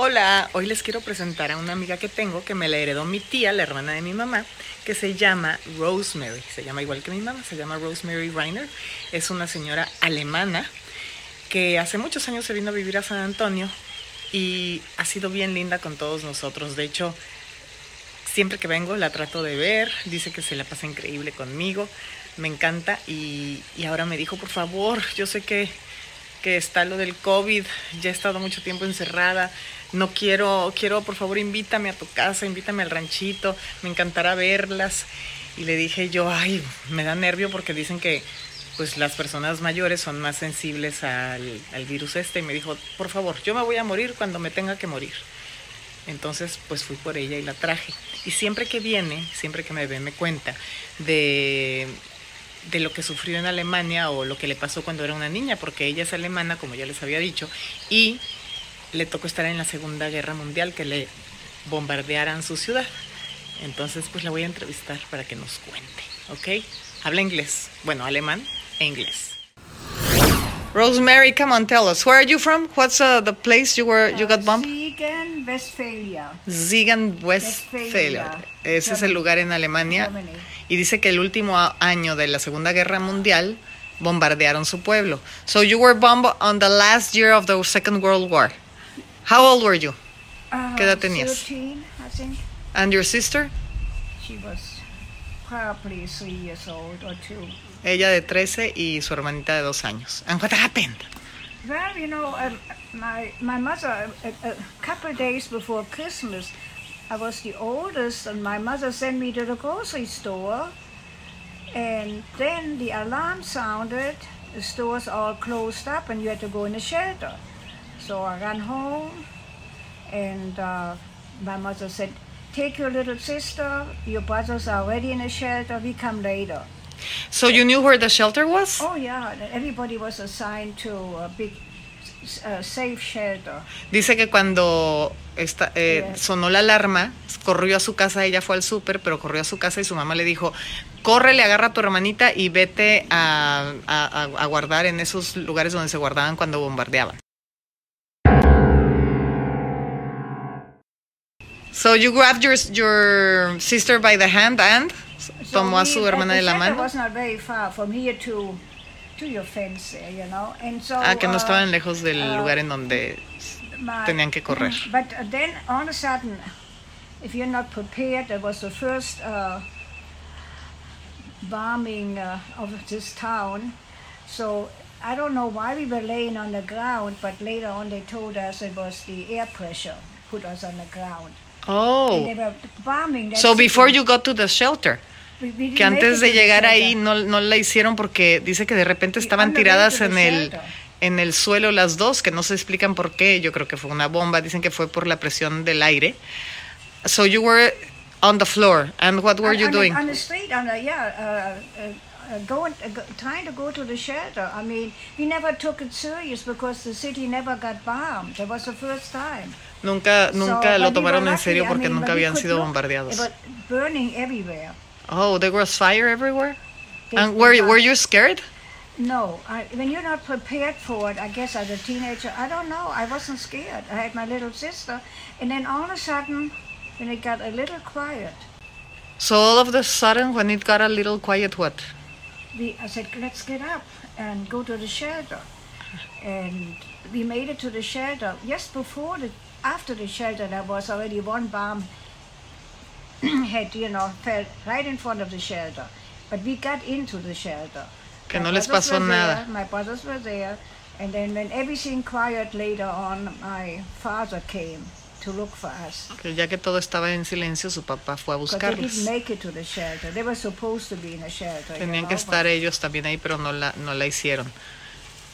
Hola, hoy les quiero presentar a una amiga que tengo que me la heredó mi tía, la hermana de mi mamá, que se llama Rosemary. Se llama igual que mi mamá, se llama Rosemary Reiner. Es una señora alemana que hace muchos años se vino a vivir a San Antonio y ha sido bien linda con todos nosotros. De hecho, siempre que vengo la trato de ver, dice que se la pasa increíble conmigo, me encanta y, ahora me dijo, por favor, yo sé que que está lo del COVID, ya he estado mucho tiempo encerrada, no quiero, quiero, por favor, invítame a tu casa, invítame al ranchito, me encantará verlas. Y le dije yo, ay, me da nervio porque dicen que pues las personas mayores son más sensibles al, al virus este y me dijo, por favor, yo me voy a morir cuando me tenga que morir. Entonces, pues fui por ella y la traje. Y siempre que viene, siempre que me ve, me cuenta de de lo que sufrió en Alemania o lo que le pasó cuando era una niña, porque ella es alemana, como ya les había dicho, y le tocó estar en la Segunda Guerra Mundial, que le bombardearan su ciudad. Entonces, pues la voy a entrevistar para que nos cuente, ¿ok? Habla inglés, bueno, alemán e inglés. Rosemary, come on, tell us. Where are you from? What's uh, the place you were you got bombed? Siegen, Westphalia. Siegen, Westphalia. Ese es el lugar en Alemania. Germany. Y dice que el último año de la Segunda Guerra Mundial bombardearon su pueblo. So you were bombed on the last year of the Second World War. How old were you? Uh, ¿Qué edad tenías? 13, I think. And your sister? She was probably three years old or two. Ella de 13 y su hermanita de dos años. And what happened? Well, you know, um, my my mother, a, a couple days before Christmas, I was the oldest, and my mother sent me to the grocery store. And then the alarm sounded, the stores all closed up, and you had to go in a shelter. So I ran home, and uh, my mother said, Take your little sister, your brothers are already in a shelter, we come later. So you knew where the shelter was? Oh, yeah, everybody was assigned to a big uh, safe shelter. Dice que cuando esta- eh, Yes. sonó la alarma, corrió a su casa, ella fue al súper, pero corrió a su casa y su mamá le dijo, córrele, agarra a tu hermanita y vete a, a- a- a guardar en esos lugares donde se guardaban cuando bombardeaban. So you grabbed your, your sister by the hand and So tomó a su hermana de la mano. was not very far from here to to your fence there, you know. And so Ah, que no uh, estaban lejos del uh, lugar en donde my- tenían que correr. But uh, then all of a sudden, if you're not prepared, there was the first uh, bombing uh, of this town. So I don't know why we were laying on the ground, but later on they told us it was the air pressure put us on the ground. Oh, bombing. so before you got to the shelter. Que antes de llegar ahí no, no la hicieron porque dice que de repente estaban tiradas en el, en el suelo las dos, que no se explican por qué. Yo creo que fue una bomba, dicen que fue por la presión del aire. So you were on the floor, and what were on, you on doing? The, on the street, on the yeah, uh, uh, going, uh, trying to go to the shelter. I mean, we never took it serious because the city never got bombed. That was the first time. Nunca, nunca but lo tomaron en serio lucky, I porque mean, nunca habían sido look, bombardeados. It was burning everywhere. Oh, there was fire everywhere. They- And were were you scared? No, I, when you're not prepared for it, I guess as a teenager, I don't know. I wasn't scared. I had my little sister, and then all of a sudden, when it got a little quiet, So all of a sudden, when it got a little quiet, what? We, I said, let's get up and go to the shelter. And we made it to the shelter. Just before the, after the shelter, there was already one bomb had, you know, fell right in front of the shelter. But we got into the shelter. Que My no les pasó nada. There, my brothers were there. And then when everything quiet later on, my father came to look for us. Que ya que todo estaba en silencio, su papá fue a buscarlos. didn't make it to the shelter. They were supposed to be in a shelter. you Tenían que estar ellos también ahí, pero no la, no la hicieron.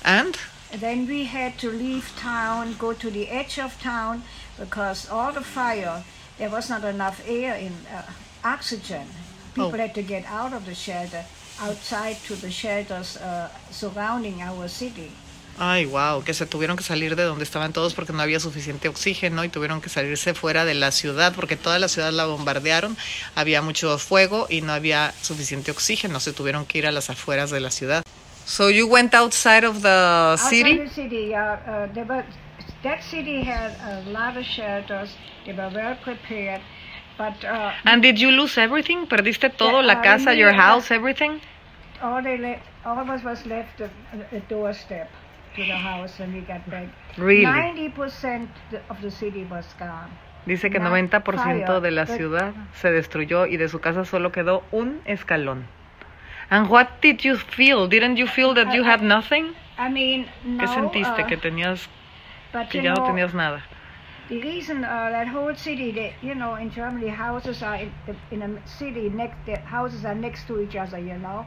And Then we had to leave town, go to the edge of town, because all the fire, there was not enough air in uh, oxygen. People Oh. had to get out of the shelter, outside to the shelters uh, surrounding our city. Ay, wow, que se tuvieron que salir de donde estaban todos porque no había suficiente oxígeno y tuvieron que salirse fuera de la ciudad porque toda la ciudad la bombardearon, había mucho fuego y no había suficiente oxígeno, se tuvieron que ir a las afueras de la ciudad. So you went outside of the Outside city? the city, uh, uh, were that city had a lot of shelters. They were well prepared. But uh, And did you lose everything? ¿Perdiste todo? ¿La casa, your house, everything? all they left, all of us was left a, a doorstep to the house when we got back. Really? Ninety percent of the city was gone. Dice que Na- 90% de la ciudad se destruyó y de su casa solo quedó un escalón. And what did you feel? Didn't you feel that you had nothing? I mean, no. ¿Qué sentiste? uh, Que tenías, que ya no know, tenías nada. The reason uh, that whole city, you know, in Germany, houses are in, in a city next, the houses are next to each other, you know,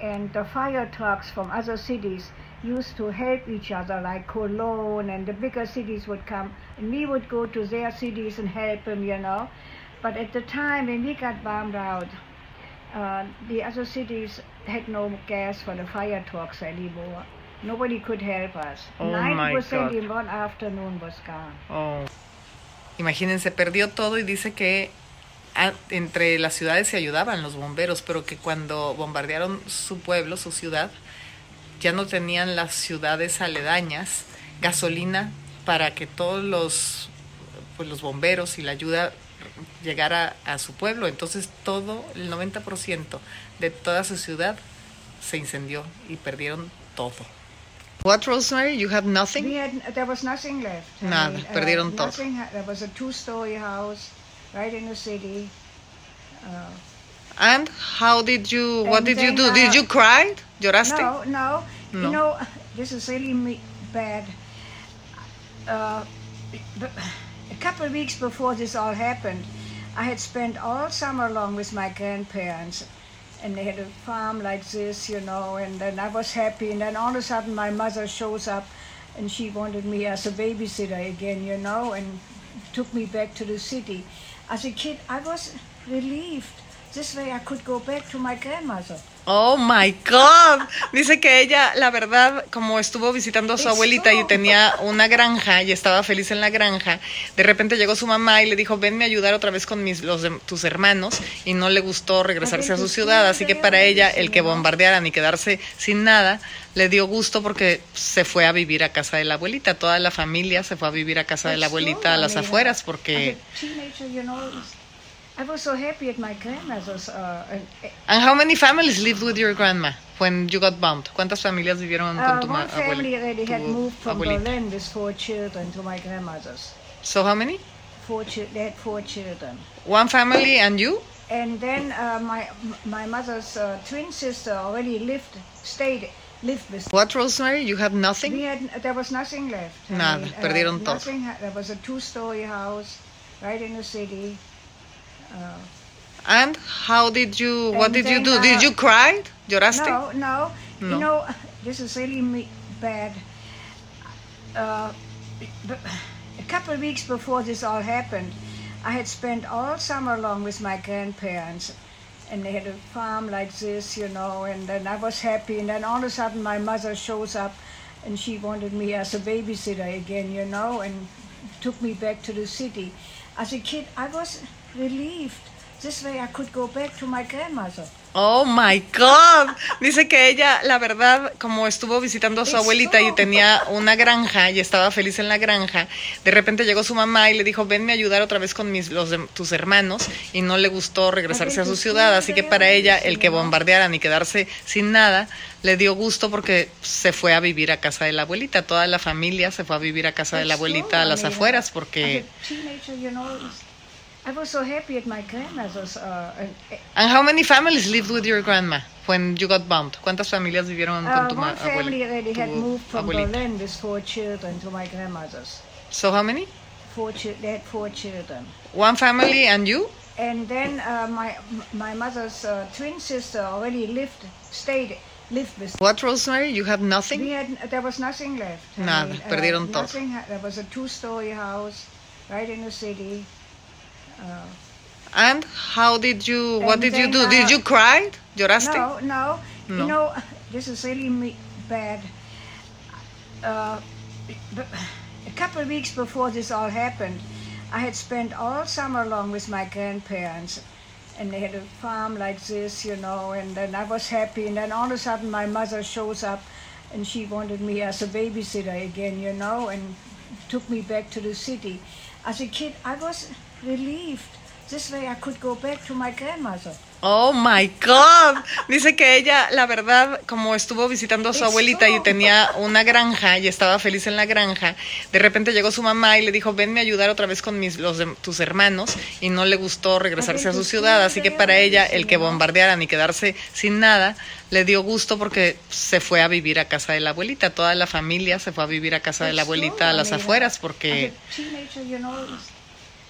and the fire trucks from other cities used to help each other, like Cologne, and the bigger cities would come, and we would go to their cities and help them, you know. But at the time when we got bombed out, uh, the other cities had no gas for the fire trucks anymore. Nobody could help us. Oh my 90% God. in one afternoon was gone. Oh. Imagínense, perdió todo y dice que ah, entre las ciudades se ayudaban los bomberos, pero que cuando bombardearon su pueblo, su ciudad, ya no tenían las ciudades aledañas gasolina para que todos los, pues, los bomberos y la ayuda llegara a su pueblo. Entonces todo, el 90% de toda su ciudad se incendió y perdieron todo. What, Rosemary? You have nothing? We had, there was nothing left. I Nada, mean, uh, perdieron todo. nothing There was a two-story house right in the city. Uh, And how did you, what And did you do? Did uh, you cry? ¿Lloraste? no, no, No. You know, this is really me- bad. Uh, a couple of weeks before this all happened, I had spent all summer long with my grandparents. And they had a farm like this, you know, and then I was happy. And then all of a sudden, my mother shows up and she wanted me as a babysitter again, you know, and took me back to the city. As a kid, I was relieved. This way I could go back to my grandmother. Oh my God. Dice que ella, la verdad, como estuvo visitando a su abuelita y tenía una granja y estaba feliz en la granja, de repente llegó su mamá y le dijo, venme a ayudar otra vez con mis, los de- tus hermanos y no le gustó regresarse a su ciudad. Así que para ella, el que bombardearan y quedarse sin nada, le dio gusto porque se fue a vivir a casa de la abuelita. Toda la familia se fue a vivir a casa de la abuelita a las afueras porque... I was so happy at my grandmother's. Uh, and, And how many families lived with your grandma when you got bombed? ¿Cuántas familias vivieron con uh, tu ma- one family already had moved from abuelita? Berlin with four children to my grandmother's. So how many? Four they had four children. One family and you? And then uh, my my mother's uh, twin sister already lived, stayed, lived with. What, Rosemary? You have We nothing? had there was nothing left. I Nada, mean, uh, perdieron todo. nothing ha- There was a two-story house right in the city. Uh, And how did you, what did you do? Did you cry? ¿Lloraste? No, no, No. You know, this is really me- bad. Uh, a couple of weeks before this all happened, I had spent all summer long with my grandparents. And they had a farm like this, you know, and then I was happy. And then all of a sudden, my mother shows up and she wanted me as a babysitter again, you know, and took me back to the city. As a kid, I was relieved. This way I could go back to my grandmother. Oh my God. Dice que ella, la verdad, como estuvo visitando a su abuelita y tenía una granja y estaba feliz en la granja, de repente llegó su mamá y le dijo, venme a ayudar otra vez con mis, los de- tus hermanos y no le gustó regresarse a su ciudad. Así que para ella, el que bombardearan y quedarse sin nada, le dio gusto porque se fue a vivir a casa de la abuelita. Toda la familia se fue a vivir a casa de la true. abuelita a las afueras porque... I was so happy at my grandmother's. Uh, and, And how many families lived with your grandma when you got bombed? ¿Cuántas familias vivieron con uh, tu ma- one family already had moved from abuelita. Berlin with four children to my grandmother's. So how many? Four they had four children. One family and you? And then uh, my my mother's uh, twin sister already lived, stayed, lived with. What, Rosemary? You have We nothing? had there was nothing left. I Nada, mean, uh, perdieron todo. nothing There was a two-story house right in the city. Uh, And how did you, what did you then, do? Did uh, you cry? ¿Lloraste? No, no, No. You know, this is really me- bad. Uh, a couple of weeks before this all happened, I had spent all summer long with my grandparents. And they had a farm like this, you know, and then I was happy. And then all of a sudden, my mother shows up and she wanted me as a babysitter again, you know, and took me back to the city. As a kid, I was relieved. This way I could go back to my grandmother. Oh my God. Dice que ella, la verdad, como estuvo visitando a su abuelita y tenía una granja y estaba feliz en la granja, de repente llegó su mamá y le dijo, venme a ayudar otra vez con mis, los de, tus hermanos y no le gustó regresarse a su ciudad. Así que para ella, el que bombardearan y quedarse sin nada, le dio gusto porque se fue a vivir a casa de la abuelita. Toda la familia se fue a vivir a casa de la abuelita a las afueras porque...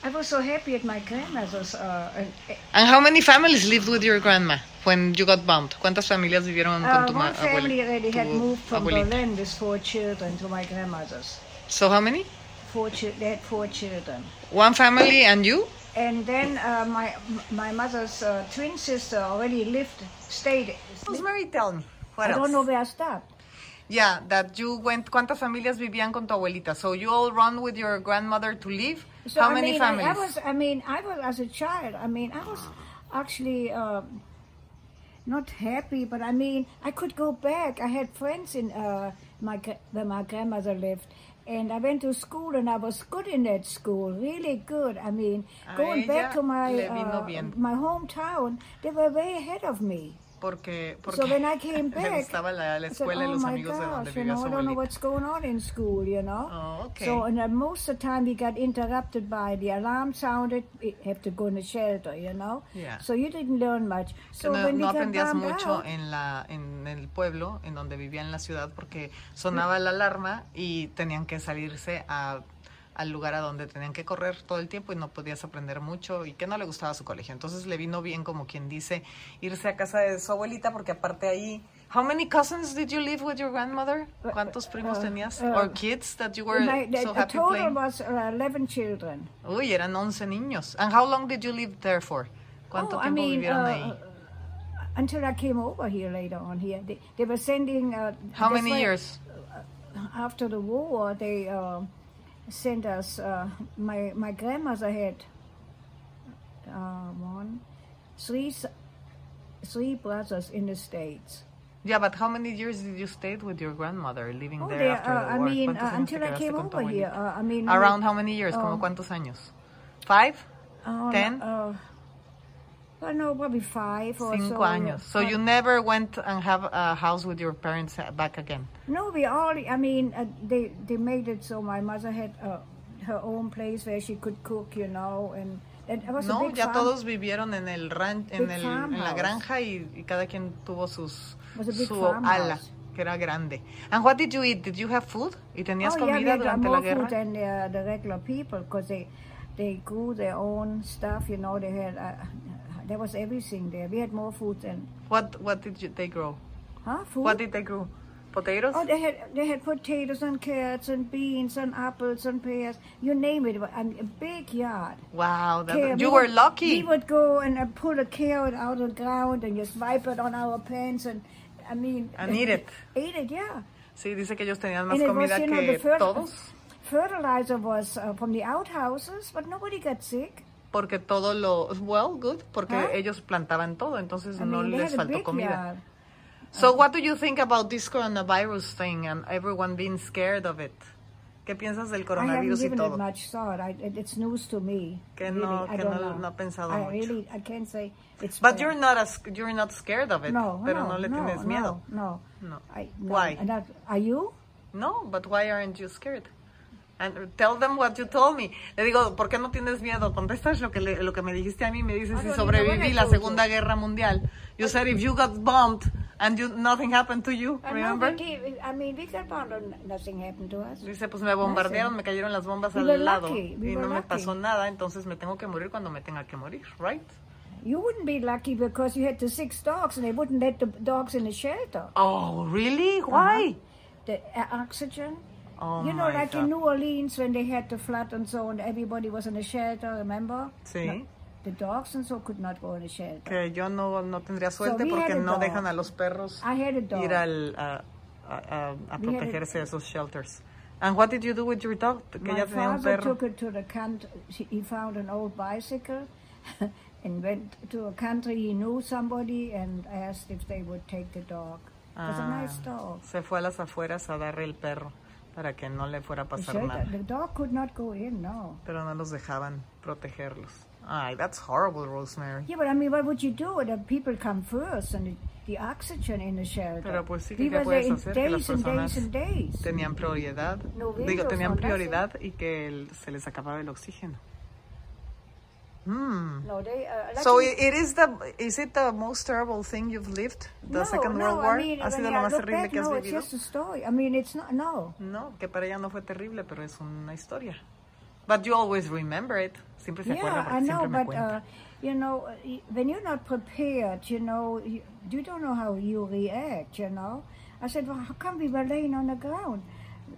I was so happy at my grandmother's. Uh, and, And how many families lived with your grandma when you got bombed? ¿Cuántas familias vivieron con uh, tu ma- one family already had moved from abuelita? Berlin with four children to my grandmother's. So how many? Four chi- they had four children. One family and you? And then uh, my my mother's uh, twin sister already lived, stayed. Rosemary, tell me. What I else? don't know where I stopped. Yeah, that you went. ¿Cuántas familias vivían con tu abuelita? So you all run with your grandmother to live? So How I many mean, families? I was. I mean, I was as a child. I mean, I was actually um, not happy, but I mean, I could go back. I had friends in uh, my where my grandmother lived, and I went to school, and I was good in that school, really good. I mean, going back to my uh, my hometown, they were way ahead of me. Porque, porque So when I came le back, gustaba la, la I said, escuela y oh los amigos de donde vivía su I don't know abuelita. what's going on in school, you know. Oh, okay. So, and uh, most of the time we got interrupted by the alarm sounded, we have to go in the shelter, you know. Yeah. So you didn't learn much. So no, when no aprendías mucho out, en la en el pueblo en donde vivía en la ciudad porque sonaba la alarma y tenían que salirse a- al lugar a donde tenían que correr todo el tiempo y no podías aprender mucho y que no le gustaba su colegio. Entonces le vino bien como quien dice irse a casa de su abuelita porque aparte ahí how many cousins did you live with your grandmother cuántos primos uh, tenías uh, or kids that you were my, the, so happy total playing was uh, 11 children. uy eran 11 niños. And how long did you live there for cuánto oh, I tiempo mean, vivieron uh, ahí until I came over here later on here. They, they were sending. Uh, how many why years After the war, they uh, sent us. Uh, my my grandmother had uh, one, three, brothers in the states. Yeah, but how many years did you stay with your grandmother living Oh, there they, after uh, the I war? mean, uh, until I came over here. Uh, I mean, Around how many years? ¿Como cuántos años? Five? uh, ten? Uh, well, no, probably five or Cinco so. años. So you never went and have a house with your parents back again? No, we all. I mean, uh, they they made it so my mother had uh, her own place where she could cook, you know, and and it was a No, ya farm. todos vivieron en el ran en, el, en la granja y, y cada quien tuvo sus su ala que era grande. And what did you eat? Did you have food? ¿Y tenías oh, yeah, comida uh, durante more la guerra? food than uh, the regular people because they they grew their own stuff. You know, they had uh, there was everything there. We had more food than What what did you, they grow? huh food. What did they grow? Potatoes? Oh, they had they had potatoes and carrots and beans and apples and pears. You name it. Mean, a big yard. Wow, that, you We were would- lucky. We would go and uh, pull a carrot out of the ground and just wipe it on our pants and, I mean... And eat it. Eat it, yeah. Sí, dice que ellos tenían más And it was, comida you know, todos, fertilizer was uh, from the outhouses, but nobody got sick. Porque todo lo, well, good, porque Huh? ellos plantaban todo, entonces I no mean, they les faltó comida. yard. So, what do you think about this coronavirus thing and everyone being scared of it? ¿Qué piensas del I haven't coronavirus y given it todo? much thought. I, it, it's news to me. Que really. no- I que no- know. no ha pensado I mucho. really, I can't say it's But bad. you're not as, you're not scared of it, No, pero no, no, le no, tienes miedo. No, no. No. I, no. Why? That- are you? No, but why aren't you scared? And tell them what you told me. Le digo, ¿por qué no tienes miedo? Contestas lo que, le- lo que me dijiste a mí. Me dices, I si sobreviví la. Segunda Guerra Mundial. You said if you got bombed and you, nothing happened to you, know remember? I mean, we got and nothing happened to us. Dice, pues me bombardearon, me cayeron las bombas al lado y no me pasó nada, entonces me tengo que morir cuando me tenga que morir, right? You wouldn't be lucky because you had the six dogs and they wouldn't let the dogs in the shelter. Oh, really? Why? The uh, oxygen. Oh you know, like God. in New Orleans when they had the flood and so on, everybody was in the shelter, remember? Sí. The dogs and so could not go in the shelter. Que yo no, no tendría suerte we porque no dog. dejan a los perros I had a dog. ir al, a, a, a- a a- protegerse de esos shelters. And what did you do with your dog? Que My ya tenía un father perro. took it to the country. He found an old bicycle and went to a country he knew somebody and asked if they would take the dog. It was a Ah, nice dog. Se fue a las afueras a darle el perro para que no le fuera a pasar nada. the dog could not go in, no. Pero no los dejaban protegerlos. Ay, that's horrible, Rosemary. Yeah, but I mean, what would you do? The people come first and the, oxygen in the shelter. Pero pues sí, ¿qué puedes hacer? Que las days and personas days and days. Tenían prioridad. No Digo, tenían prioridad y que el- se les acababa el oxígeno. Hmm. No, they. Uh, So it, it is the is it the most terrible thing you've lived? The no, Second no, World War. I mean, ¿Ha sido lo más terrible back, que has no, it's just a story. I mean, it's not. No. No, que para ella no fue terrible, pero es una historia. But you always remember it. Siempre se acuerda Yeah, porque I know, siempre me but cuenta. uh, you know, when you're not prepared, you know, you, you don't know how you react. You know, I said, well, how come we were laying on the ground?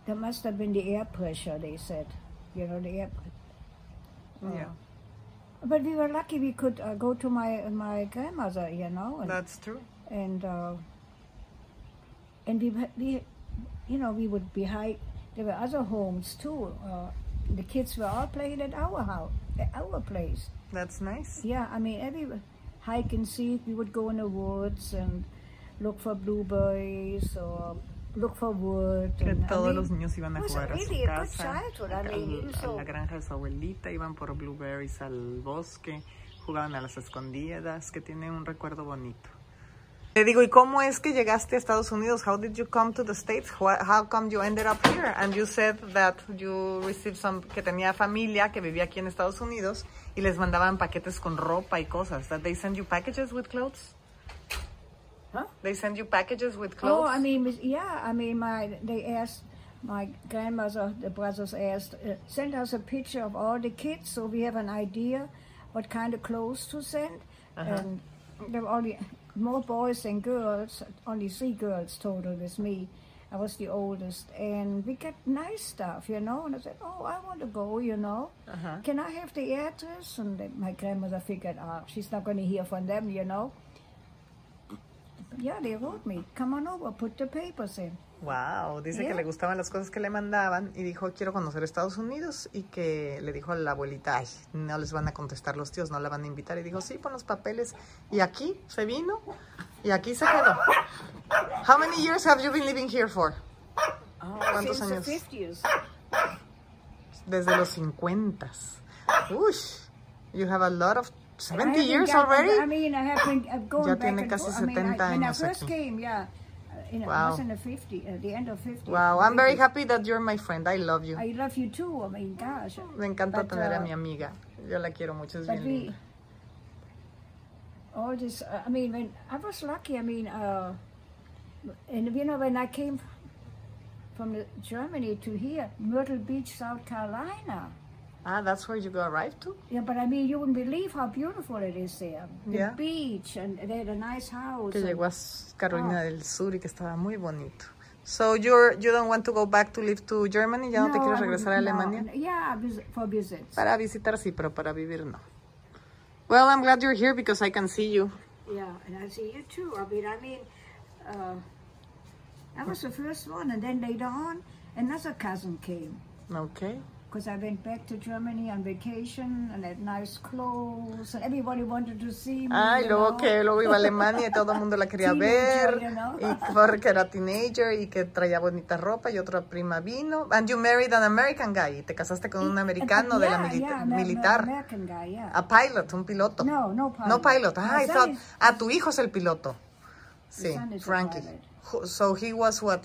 There must have been the air pressure. They said, you know, the air. uh, yeah, But we were lucky we could uh, go to my my grandmother, you know, and that's true. and uh, and we we you know we would be high. There were other homes too. Uh, the kids were all playing at our house, at our place. That's nice. Yeah, I mean every hike and seek. We would go in the woods and look for blueberries or look for wood. Que and, I todos mean, los niños iban a was jugar a really su a good casa. I a, mean, it was a so- la granja de su abuelita, iban por blueberries al bosque, jugaban a las escondidas, que tiene un recuerdo bonito. Te digo, ¿y cómo es que llegaste a Estados Unidos? How did you come to the States? How come you ended up here? And you said that you received some, que tenía familia que vivía aquí en Estados Unidos y les mandaban paquetes con ropa y cosas. That they send you packages with clothes? Huh? They send you packages with clothes? Oh, I mean, yeah. I mean, my they asked my grandmother, the brothers asked, uh, send us a picture of all the kids so we have an idea what kind of clothes to send. And there were only more boys than girls. Only three girls total with me. I was the oldest, and we got nice stuff, you know. And I said, "Oh, I want to go, you know. Uh-huh. Can I have the address?" And my grandmother figured, "Ah, she's not going to hear from them, you know." Yeah, they wrote me, come on over, put the papers in. Wow, dice que Yeah. le gustaban las cosas que le mandaban y dijo quiero conocer Estados Unidos y que le dijo a la abuelita, ay, no les van a contestar los tíos, no la van a invitar y dijo sí, pon los papeles y aquí se vino y aquí se quedó. How many years have you been living here for? ¿Cuántos Since años? the 50s. Desde los 50. Ush, you have a lot of 70 years got- already. I mean, I have been uh, going Ya back tiene and casi forth. I mean, I- 70 when I first aquí. came, yeah, uh, in, Wow. in the 50, uh, the end of 50. Wow, I'm very happy that you're my friend. I love you. I love you too. I mean, gosh. Me encanta But, tener a uh, mi amiga. Yo la quiero mucho, es bien linda. all this, I mean, when I was lucky, I mean, uh, and you know, when I came from the, Germany to here, Myrtle Beach, South Carolina. Ah, that's where you go arrive to? Yeah, but I mean, you wouldn't believe how beautiful it is there. The Yeah. beach, and they had a nice house. Que and- llegó a S- Carolina Ah. del Sur y que estaba muy bonito. So you're, you don't want to go back to live to Germany? ¿Ya no, te No, quieres I regresar a wouldn't- no, Alemania? no, yeah, vis- for visits. Para visitar sí, pero para vivir no. Well, I'm glad you're here because I can see you. Yeah, and I see you too. I mean, I mean, uh, I was the first one, and then later on, another cousin came. Okay. Because I went back to Germany on vacation and had nice clothes, and everybody wanted to see me. Ay, you luego know. que luego iba a Alemania y todo el mundo la quería ver. Teenager, you know. Y porque era teenager y que traía bonita ropa y otra prima vino. And you married an American guy. Y te casaste con un americano de la milita- yeah, militar. American guy, yeah. A pilot, un piloto. No, no pilot. No pilot. Ah, son thought. is- Ah, tu hijo es el piloto. Sí, Frankie. So he was what?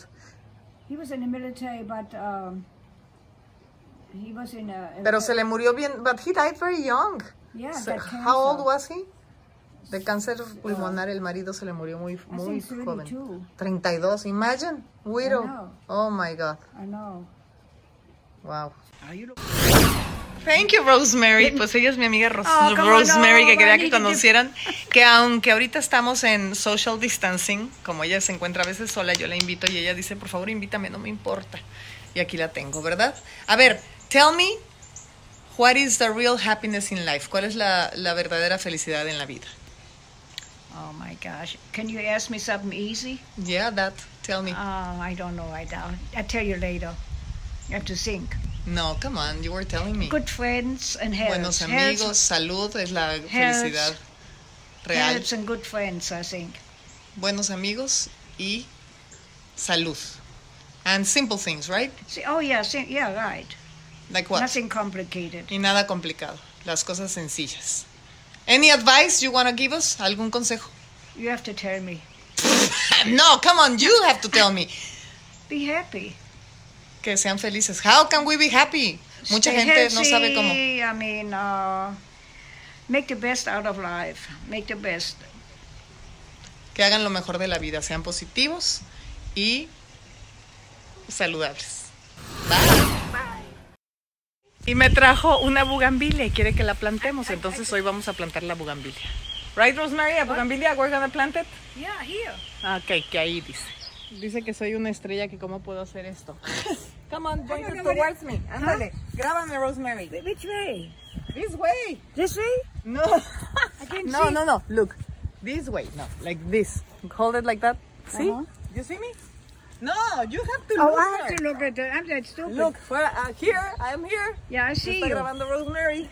He was in the military, but um, he was in a. Pero se le murió bien. But he died very young. Yeah, So got how old cancer. was he? De cáncer pulmonar, el marido se le murió muy, muy joven. 32. 32, imagine. Widow. Oh my God. I know. Wow. Thank you, Rosemary. Pues ella es mi amiga Ros- Oh, Rosemary, no, que quería que conocieran. Que aunque ahorita estamos en social distancing, como ella se encuentra a veces sola, yo la invito y ella dice, por favor, invítame, no me importa. Y aquí la tengo, ¿verdad? A ver, tell me, what is the real happiness in life? ¿Cuál es la, la verdadera felicidad en la vida? Oh my gosh. Can you ask me something easy? Yeah, that. Tell me. Oh, I don't know right now. I'll tell you later. You have to think. no, come on, you were telling me. Good friends and health. Buenos Health- amigos, salud es la felicidad real. Health and good friends, I think. buenos amigos y salud. And simple things, right? See, oh, yeah, yeah, right. Like what? Nothing complicated. Y nada complicado. Las cosas sencillas. Any advice you want to give us? ¿Algún consejo? You have to tell me. no, come on, you have to tell me. Be happy. Que sean felices. How can we be happy? Mucha Stay gente no sabe cómo. I mean, uh, make the best out of life. Make the best. Que hagan lo mejor de la vida. Sean positivos y saludables. Y me trajo una bugambilia y quiere que la plantemos. Entonces hoy vamos a plantar la bugambilia. Right, Rosemary? A bugambilia, we're gonna plant it. Yeah, here. Ah, Ok, que ahí dice. Dice que soy una estrella, que cómo puedo hacer esto. Come on, point it towards me. Ándale, grábame, Rosemary. Which way? This way. This way? No. can't no, see. no, no. Look. This way. No, like this. Hold it like that. See? Uh-huh. You see me? No, you have to Oh, look I have here. to look at that. I'm that stupid. Look, where, uh, here, I'm here. Yeah, I see está you. grabando Rosemary.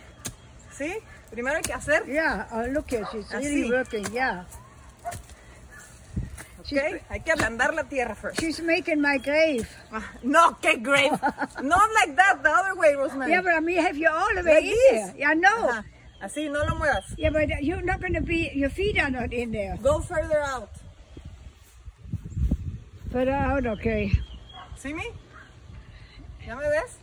¿Sí? Primero hay que hacer. Yeah, oh, look at she's Así. really working. Yeah, Okay? Hay que ablandar la tierra first. she's making my grave. Ah, No, que great. Not like that, the other way, Rosemary. Yeah, but I mean, have you all the way Like in this. there? Yeah, I know. Ajá. Así, no lo muevas. Yeah, but you're not going to be. Your feet are not in there. Go further out. But out, okay. ¿Sí me? ¿Ya me ves?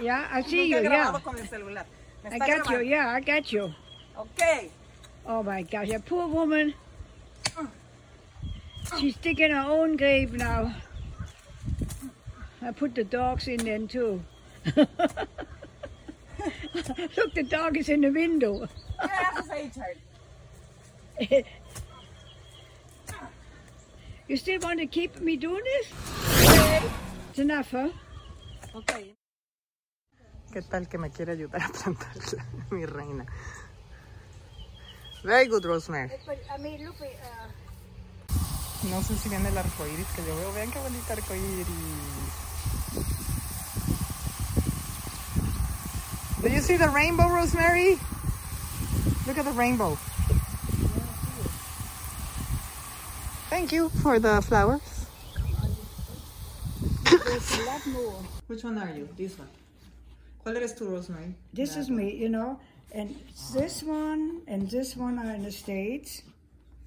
Yeah, I see you. Yeah, con el celular. Me I got you. Yeah, I got you. Okay. Oh my gosh, that poor woman. Mm. She's digging her own grave now. I put the dogs in then too. Look, the dog is in the window. ¿Qué haces ahí, Charlie? You still want to keep me doing this? It's enough, huh? Okay. ¿Qué tal que me quiere ayudar a plantarla, mi reina? Very good, Rosemary. But I mean, look, uh, No sé si viene el arcoíris que yo veo. Vean qué bonito arcoíris. Do you see the rainbow, Rosemary? Look at the rainbow. Thank you for the flowers. there's a lot more. Which one are you? This one. ¿Cuál eres tú, Rosemary? This is me, you know, and this one and this one are in the States.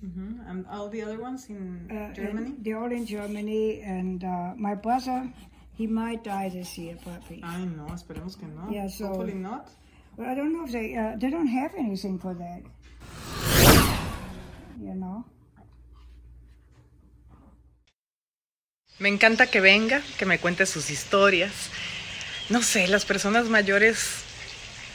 Mhm. And all the other ones in Uh, Germany? They're all in Germany, and uh, my brother, he might die this year, probably. I know, esperemos que no. Yeah, so- Hopefully not. But I don't know if they uh, they don't have anything for that. You know. Me encanta que venga, que me cuente sus historias. No sé, las personas mayores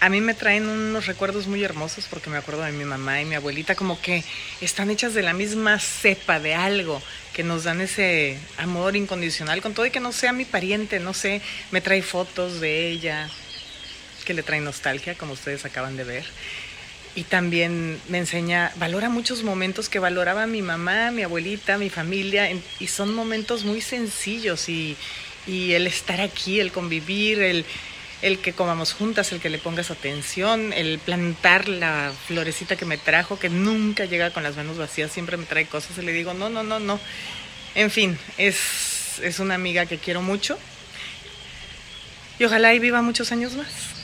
a mí me traen unos recuerdos muy hermosos porque me acuerdo de mi mamá y mi abuelita como que están hechas de la misma cepa de algo que nos dan ese amor incondicional con todo y que no sea mi pariente, no sé, me trae fotos de ella que le trae nostalgia como ustedes acaban de ver. Y también me enseña, valora muchos momentos que valoraba mi mamá, mi abuelita, mi familia, y son momentos muy sencillos y, y el estar aquí, el convivir, el, el que comamos juntas, el que le pongas atención, el plantar la florecita que me trajo, que nunca llega con las manos vacías, siempre me trae cosas y le digo, no, no, no, no. En fin, es, es una amiga que quiero mucho y ojalá y viva muchos años más.